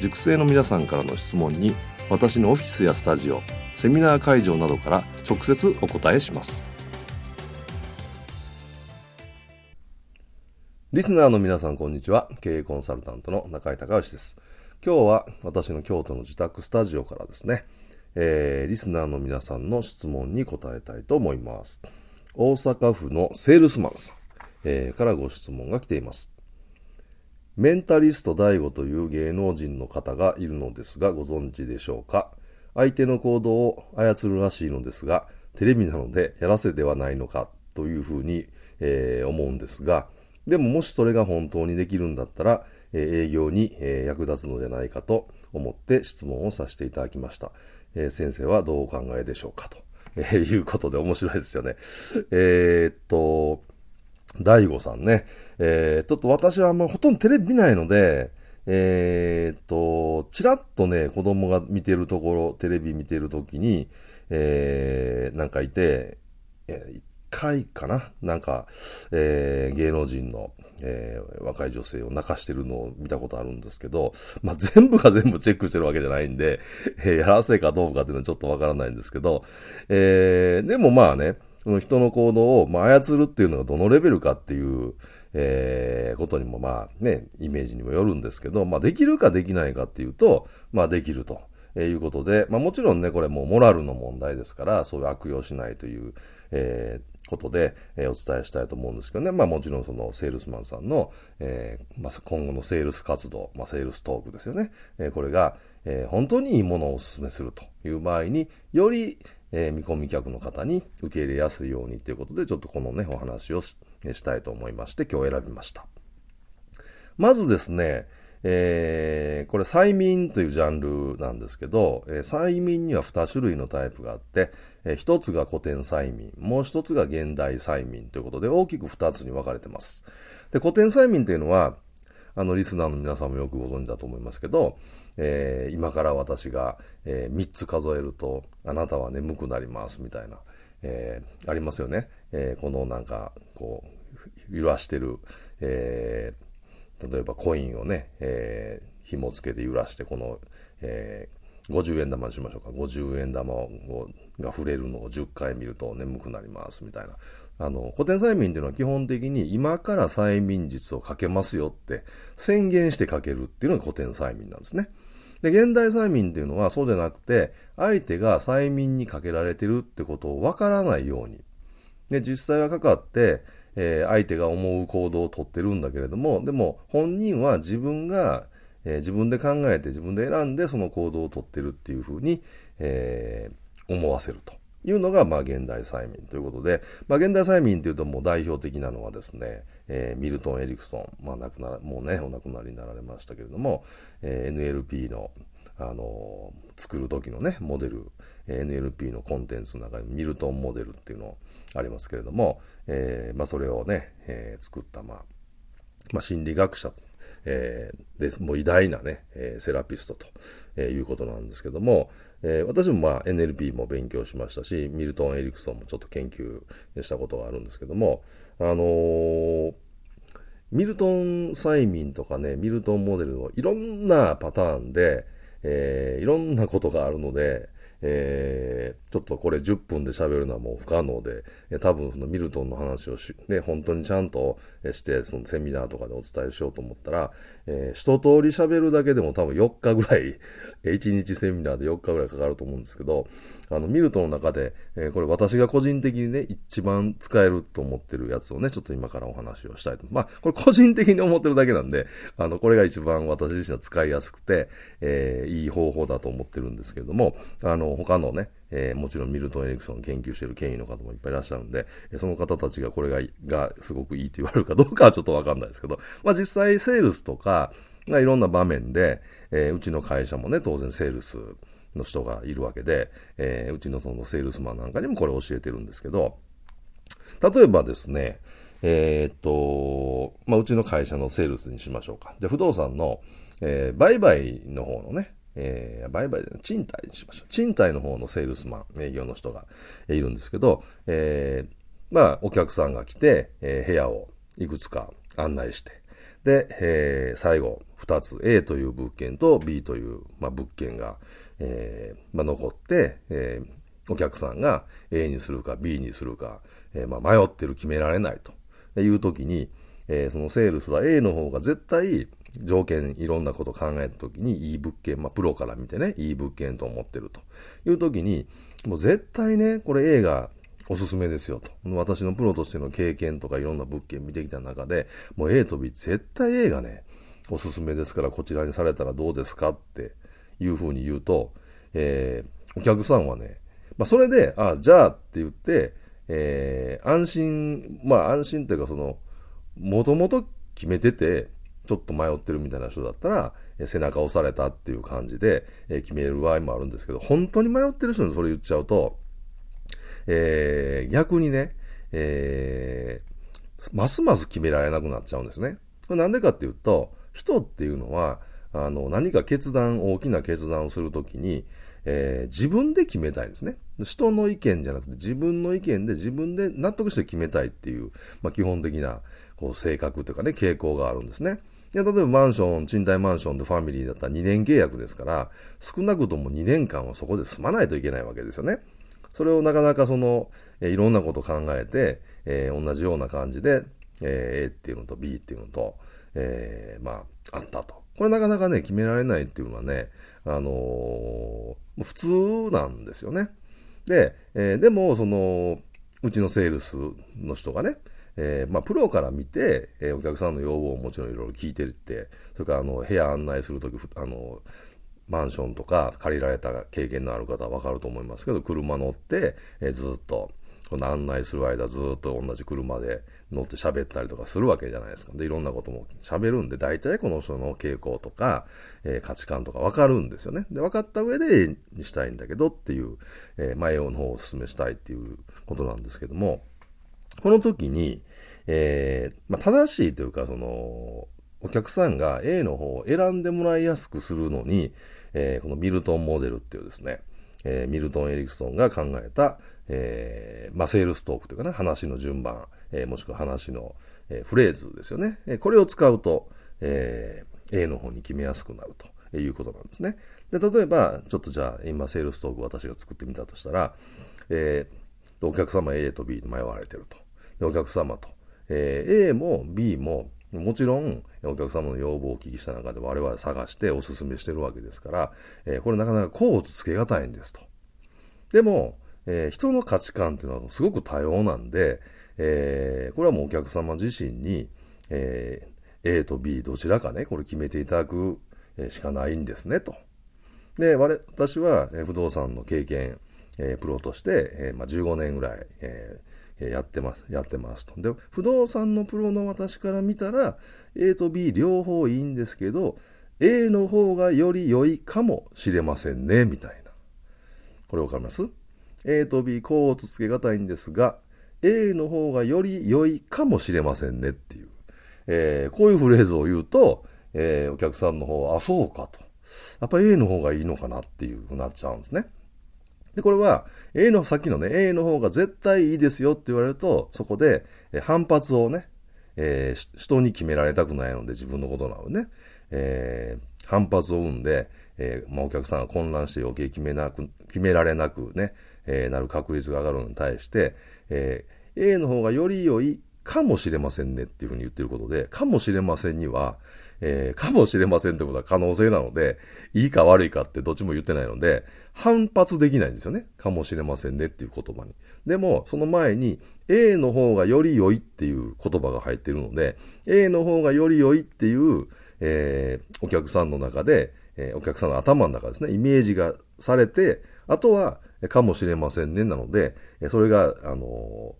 塾生の皆さんからの質問に私のオフィスやスタジオセミナー会場などから直接お答えします。リスナーの皆さんこんにちは。経営コンサルタントの中井隆義です。今日は私の京都の自宅スタジオからですね、えー、リスナーの皆さんの質問に答えたいと思います。大阪府のセールスマンさん、えー、からご質問が来ています。メンタリスト DAIGO という芸能人の方がいるのですがご存知でしょうか？相手の行動を操るらしいのですが、テレビなのでやらせではないのかというふうに、えー、思うんですが、でももしそれが本当にできるんだったら、え、営業に、え、役立つのではないかと思って質問をさせていただきました。え先生はどうお考えでしょうか？と、えいうことで面白いですよね。えっと、大悟さんね。えー、ちょっと私はもうほとんどテレビ見ないので、えー、っと、ちらっとね、子供が見てるところ、テレビ見てるときに、えー、なんかいて、えー、一回かな？なんか、えー、芸能人の、えー、若い女性を泣かしてるのを見たことあるんですけど、まあ、全部が全部チェックしてるわけじゃないんで、えー、やらせかどうかっていうのはちょっとわからないんですけど、えー、でもまあね、その人の行動を、まあ、操るっていうのがどのレベルかっていう、えー、ことにもまあね、イメージにもよるんですけど、まあできるかできないかっていうと、まあできると。えいうことで、まあもちろんね、これもうモラルの問題ですから、そういう悪用しないという、えー、ことで、えー、お伝えしたいと思うんですけどね。まあもちろんそのセールスマンさんの、えー、まあ今後のセールス活動、まあセールストークですよね。えー、これが、えー、本当にいいものをお勧めするという場合に、より、えー、見込み客の方に受け入れやすいようにということで、ちょっとこのね、お話をしたいと思いまして、今日選びました。まずですね、えー、これ催眠というジャンルなんですけど、えー、催眠には2種類のタイプがあって、えー、1つが古典催眠、もう1つが現代催眠ということで大きく2つに分かれてます。で、古典催眠というのは、あの、リスナーの皆さんもよくご存知だと思いますけど、えー、今から私が、えー、3つ数えると、あなたは眠くなりますみたいな、えー、ありますよね。え、このなんか、こう、揺らしてる、え、例えばコインをね、えー、紐付けて揺らして、この、えー、50円玉にしましょうか。50円玉をが触れるのを10回見ると眠くなりますみたいな。あの、古典催眠っていうのは基本的に今から催眠術をかけますよって宣言してかけるっていうのが古典催眠なんですね。で、現代催眠っていうのはそうじゃなくて、相手が催眠にかけられてるってことをわからないように。で、実際はかかって、えー、相手が思う行動をとってるんだけれども、でも本人は自分が、えー、自分で考えて自分で選んでその行動をとってるっていうふうに、えー、思わせると。いうのが、まあ、現代催眠ということで、まあ、現代催眠というともう代表的なのはですね、えー、ミルトン・エリクソン、まあ、亡くなもうね、お亡くなりになられましたけれども、えー、NLP の、あのー、作る時のね、モデル、NLP のコンテンツの中にミルトンモデルっていうのありますけれども、えー、まあ、それをね、え、作った、まあ、まあ、心理学者え、で、もう偉大なね、え、セラピストと、え、いうことなんですけども、えー、私もまあ NLP も勉強しましたし、ミルトン・エリクソンもちょっと研究したことがあるんですけども、あのー、ミルトン催眠とかね、ミルトンモデルのいろんなパターンで、えー、いろんなことがあるので、えー、ちょっとこれ10分で喋るのはもう不可能で、多分そのミルトンの話をし、ね、本当にちゃんとして、そのセミナーとかでお伝えしようと思ったら、えー、一通り喋るだけでも多分4日ぐらい、1日セミナーで4日ぐらいかかると思うんですけど、あの、ミルトの中で、えー、これ私が個人的にね、一番使えると思ってるやつをね、ちょっと今からお話をしたいと。まあ、これ個人的に思ってるだけなんで、あの、これが一番私自身は使いやすくて、えー、いい方法だと思ってるんですけれども、あの、他のね、えー、もちろんミルトン・エリクソン研究している権威の方もいっぱいいらっしゃるんで、その方たちがこれが、がすごくいいと言われるかどうかはちょっとわかんないですけど、まあ実際セールスとか、まあ、いろんな場面で、えー、うちの会社もね、当然セールスの人がいるわけで、えー、うちのそのセールスマンなんかにもこれ教えてるんですけど、例えばですね、えー、っと、まあ、うちの会社のセールスにしましょうか。で、不動産の、えー、売買の方のね、えー、売買で賃貸にしましょう。賃貸の方のセールスマン、営業の人がいるんですけど、えー、まあ、お客さんが来て、えー、部屋をいくつか案内して、で、えー、最後、二つ、A という物件と B という、まあ、物件が、えー、まあ、残って、えー、お客さんが A にするか B にするか、えー、まあ、迷ってる決められないという時に、えー、そのセールスは A の方が絶対条件いろんなこと考えた時にいい物件、まあ、プロから見てね、いい物件と思ってるという時に、もう絶対ね、これ A がおすすめですよと。私のプロとしての経験とかいろんな物件見てきた中で、もう A と B 絶対 A がね、おすすめですからこちらにされたらどうですかっていうふうに言うと、えー、お客さんはね、まあそれで、あじゃあって言って、えー、安心、まあ安心というかその、もともと決めてて、ちょっと迷ってるみたいな人だったら、背中押されたっていう感じで、え決める場合もあるんですけど、本当に迷ってる人にそれ言っちゃうと、えー、逆にね、えー、ますます決められなくなっちゃうんですね。なんでかっていうと、人っていうのは、あの、何か決断、大きな決断をするときに、えー、自分で決めたいんですね。人の意見じゃなくて自分の意見で自分で納得して決めたいっていう、まあ、基本的なこう性格というかね、傾向があるんですね。いや、例えばマンション、賃貸マンションでファミリーだったら2年契約ですから、少なくとも2年間はそこで住まないといけないわけですよね。それをなかなかその、えいろんなこと考えて、えー、同じような感じで、えー、A っていうのと B っていうのと、えー、まあ、あったと。これなかなかね、決められないっていうのはね、あのー、普通なんですよね。で、え、でも、その、うちのセールスの人がね、えー、まあ、プロから見て、えー、お客さんの要望をもちろんいろいろ聞いてるって、それから、あの、部屋案内するとき、あの、マンションとか借りられた経験のある方はわかると思いますけど、車乗って、えー、ずっと、この案内する間ずっと同じ車で乗って喋ったりとかするわけじゃないですか。で、いろんなことも喋るんで、大体この人の傾向とか、えー、価値観とかわかるんですよね。で、分かった上でにしたいんだけどっていう、えー、前の方をお勧めしたいっていうことなんですけども、この時に、えー、まあ、正しいというか、その、お客さんが A の方を選んでもらいやすくするのに、えー、このミルトンモデルっていうですね、えー、ミルトン・エリクソンが考えた、えー、まあ、セールストークというかね、話の順番、えー、もしくは話の、えー、フレーズですよね。えこれを使うと、え A の方に決めやすくなるということなんですね。で、例えば、ちょっとじゃあ、今、セールストーク私が作ってみたとしたら、えお客様 A と B で迷われてると。お客様と、え A も B ももちろん、お客様の要望をお聞きした中で我々探してお勧めしてるわけですから、えー、これなかなか甲乙つけがたいんですと。でも、えー、人の価値観っていうのはすごく多様なんで、えー、これはもうお客様自身に、え A と B どちらかね、これ決めていただくしかないんですね、と。で、私は不動産の経験、えプロとして、えまあ、15年ぐらい、えーやってます、やってますと。で、不動産のプロの私から見たら、A と B 両方いいんですけど、A の方がより良いかもしれませんね、みたいな。これわかります ?A と B、こうとつけがたいんですが、A の方がより良いかもしれませんねっていう。えー、こういうフレーズを言うと、えー、お客さんの方は、あ、そうかと。やっぱ A の方がいいのかなっていうふうになっちゃうんですね。で、これは A の、さっきのね、A の方が絶対いいですよって言われると、そこで反発をね、えー、人に決められたくないので自分のことなのでね、えー、反発を生んで、えー、まあ、お客さんが混乱して余計決めなく、決められなくね、えなる確率が上がるのに対して、え A の方がより良いかもしれませんねっていうふうに言ってることで、かもしれませんには、えー、かもしれませんってことは可能性なので、いいか悪いかってどっちも言ってないので、反発できないんですよね。かもしれませんねっていう言葉に。でも、その前に、A の方がより良いっていう言葉が入ってるので、A の方がより良いっていう、えー、お客さんの中で、えー、お客さんの頭の中ですね、イメージがされて、あとは、かもしれませんねなので、それが、あの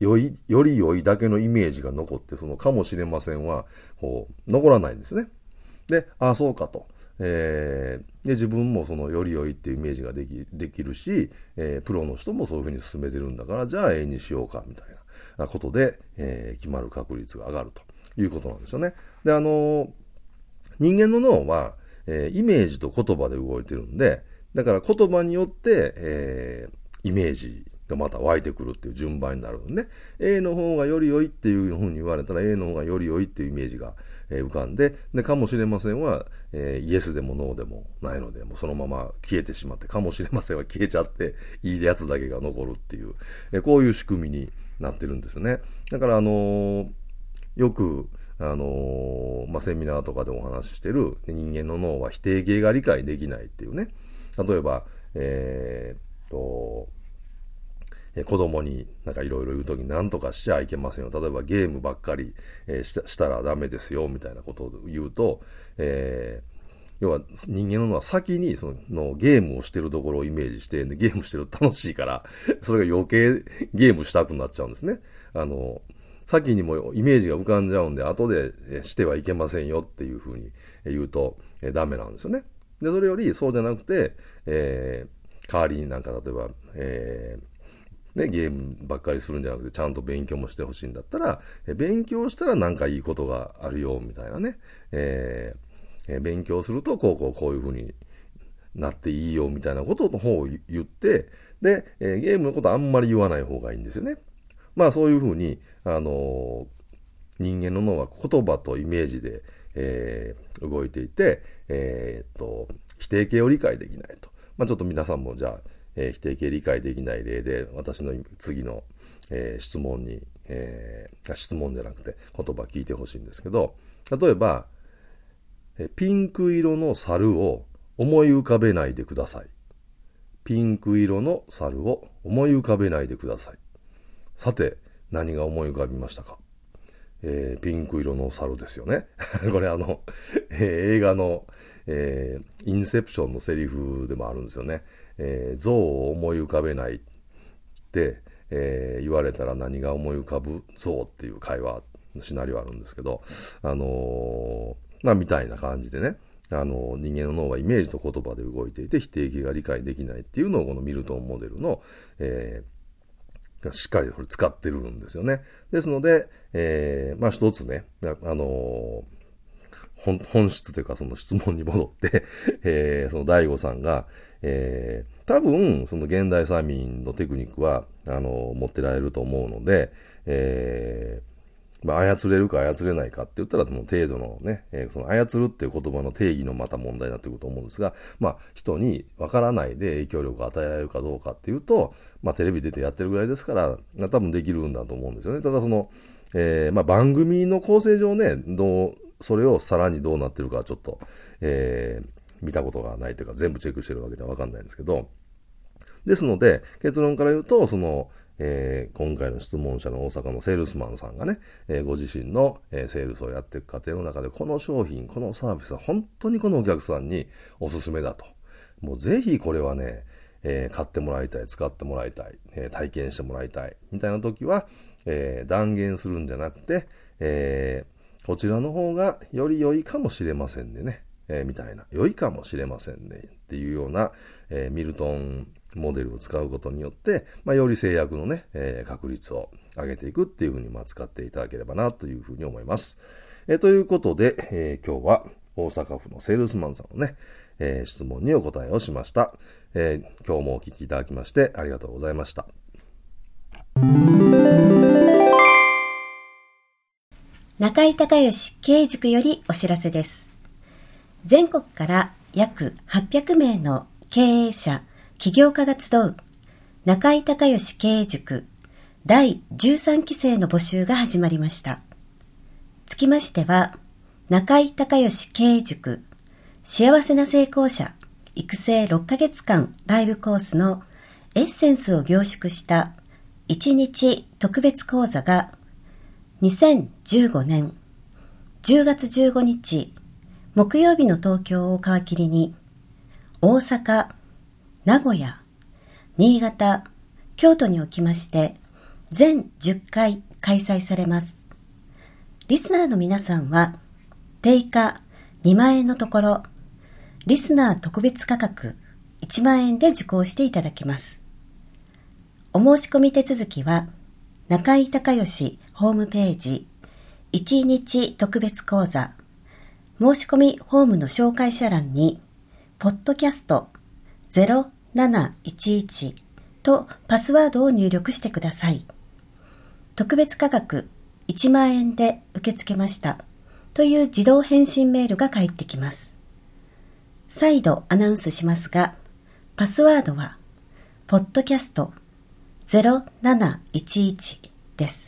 よい、より良いだけのイメージが残って、そのかもしれませんは、こう、残らないんですね。で、ああ、そうかと。えー、で、自分もそのより良いっていうイメージができできるし、えー、プロの人もそういうふうに進めてるんだから、じゃあ A にしようか、みたいなことで、えー、決まる確率が上がるということなんですよね。で、あのー、人間の脳は、えー、イメージと言葉で動いてるんで、だから言葉によって、えー、イメージがまた湧いてくるっていう順番になるんでね。A の方がより良いっていうふうに言われたら A の方がより良いっていうイメージが、え浮かんで、で、かもしれませんは、えー、イエスでもノーでもないので、もうそのまま消えてしまって、かもしれませんは消えちゃって、いいやつだけが残るっていう、え、こういう仕組みになってるんですね。だから、あのー、よく、あのまあ、セミナーとかでお話ししてる人間の脳は否定形が理解できないっていうね。例えば、えー、と、子供になんかいろいろ言うときに何とかしちゃいけませんよ。例えばゲームばっかり、え、したらダメですよ、みたいなことを言うと、えー要は人間のは先にそのゲームをしてるところをイメージして、ゲームしてると楽しいから、それが余計ゲームしたくなっちゃうんですね。あの、先にもイメージが浮かんじゃうんで、後でしてはいけませんよっていうふうに言うとダメなんですよね。で、それよりそうじゃなくて、えー、代わりになんか例えば、えー、ね、ゲームばっかりするんじゃなくて、ちゃんと勉強もしてほしいんだったら、勉強したらなんかいいことがあるよ、みたいなね。えー、勉強すると、こうこうこういうふうになっていいよ、みたいなことの方を言って、で、えゲームのことあんまり言わない方がいいんですよね。まあそういうふうに、あの人間の脳は言葉とイメージで、えー、動いていて、えー、っと、否定形を理解できないと。まあ、ちょっと皆さんもじゃあ、えー、否定形理解できない例で、私の次の、えー、質問に、えー、質問じゃなくて言葉聞いてほしいんですけど、例えば、えピンク色の猿を思い浮かべないでください。ピンク色の猿を思い浮かべないでください。さて、何が思い浮かびましたか？えー、ピンク色の猿ですよね。これあの、えー、映画の、えー、インセプションのセリフでもあるんですよね。えー、像を思い浮かべないって、えー、言われたら何が思い浮かぶ像っていう会話のシナリオあるんですけど、あのー、まあ、みたいな感じでね、あの、人間の脳はイメージと言葉で動いていて否定形が理解できないっていうのをこのミルトンモデルの、えー、しっかりこれ使ってるんですよね。ですので、えー、まあ一つね、あのー、本本質というかその質問に戻って えー、その大悟さんが、えー、多分その現代催眠のテクニックは、あの、持ってられると思うので、えー、まあ、操れるか操れないかって言ったら、もう程度のね、えー、その操るっていう言葉の定義のまた問題になってくると思うんですが、まあ、人に分からないで影響力を与えられるかどうかっていうと、まあ、テレビ出てやってるぐらいですから、多分できるんだと思うんですよね。ただその、えー、まあ、番組の構成上ね、どう、それをさらにどうなってるかちょっと、えー、見たことがないというか、全部チェックしてるわけでは分かんないんですけど、ですので、結論から言うと、その、えー、今回の質問者の大阪のセールスマンさんがね、えー、ご自身の、えー、セールスをやっていく過程の中で、この商品、このサービスは本当にこのお客さんにおすすめだと。もうぜひこれはね、え買ってもらいたい、使ってもらいたい、え体験してもらいたい、みたいな時は、え断言するんじゃなくて、えこちらの方がより良いかもしれませんでね、えみたいな、良いかもしれませんね、っていうような、えミルトンモデルを使うことによって、まあ、より制約のね、えー、確率を上げていくっていうふうに、まあ、使っていただければなというふうに思います。えー、ということで、えー、今日は大阪府のセールスマンさんのね、え質問にお答えをしました、え今日もお聞きいただきましてありがとうございました。中井隆義経営塾よりお知らせです。全国から約800名の経営者、起業家が集う中井隆義経営塾第13期生の募集が始まりました。つきましては、中井隆義経営塾幸せな成功者育成6ヶ月間ライブコースのエッセンスを凝縮した1日特別講座が2015年10月15日木曜日の東京を皮切りに大阪、名古屋、新潟、京都におきまして全10回開催されます。リスナーの皆さんは定価2万円のところリスナー特別価格1万円で受講していただけます。お申し込み手続きは中井隆義ホームページ1日特別講座申し込みホームの紹介者欄にポッドキャスト0711とパスワードを入力してください。特別価格1万円で受け付けましたという自動返信メールが返ってきます。再度アナウンスしますが、パスワードは、ポッドキャスト0711です。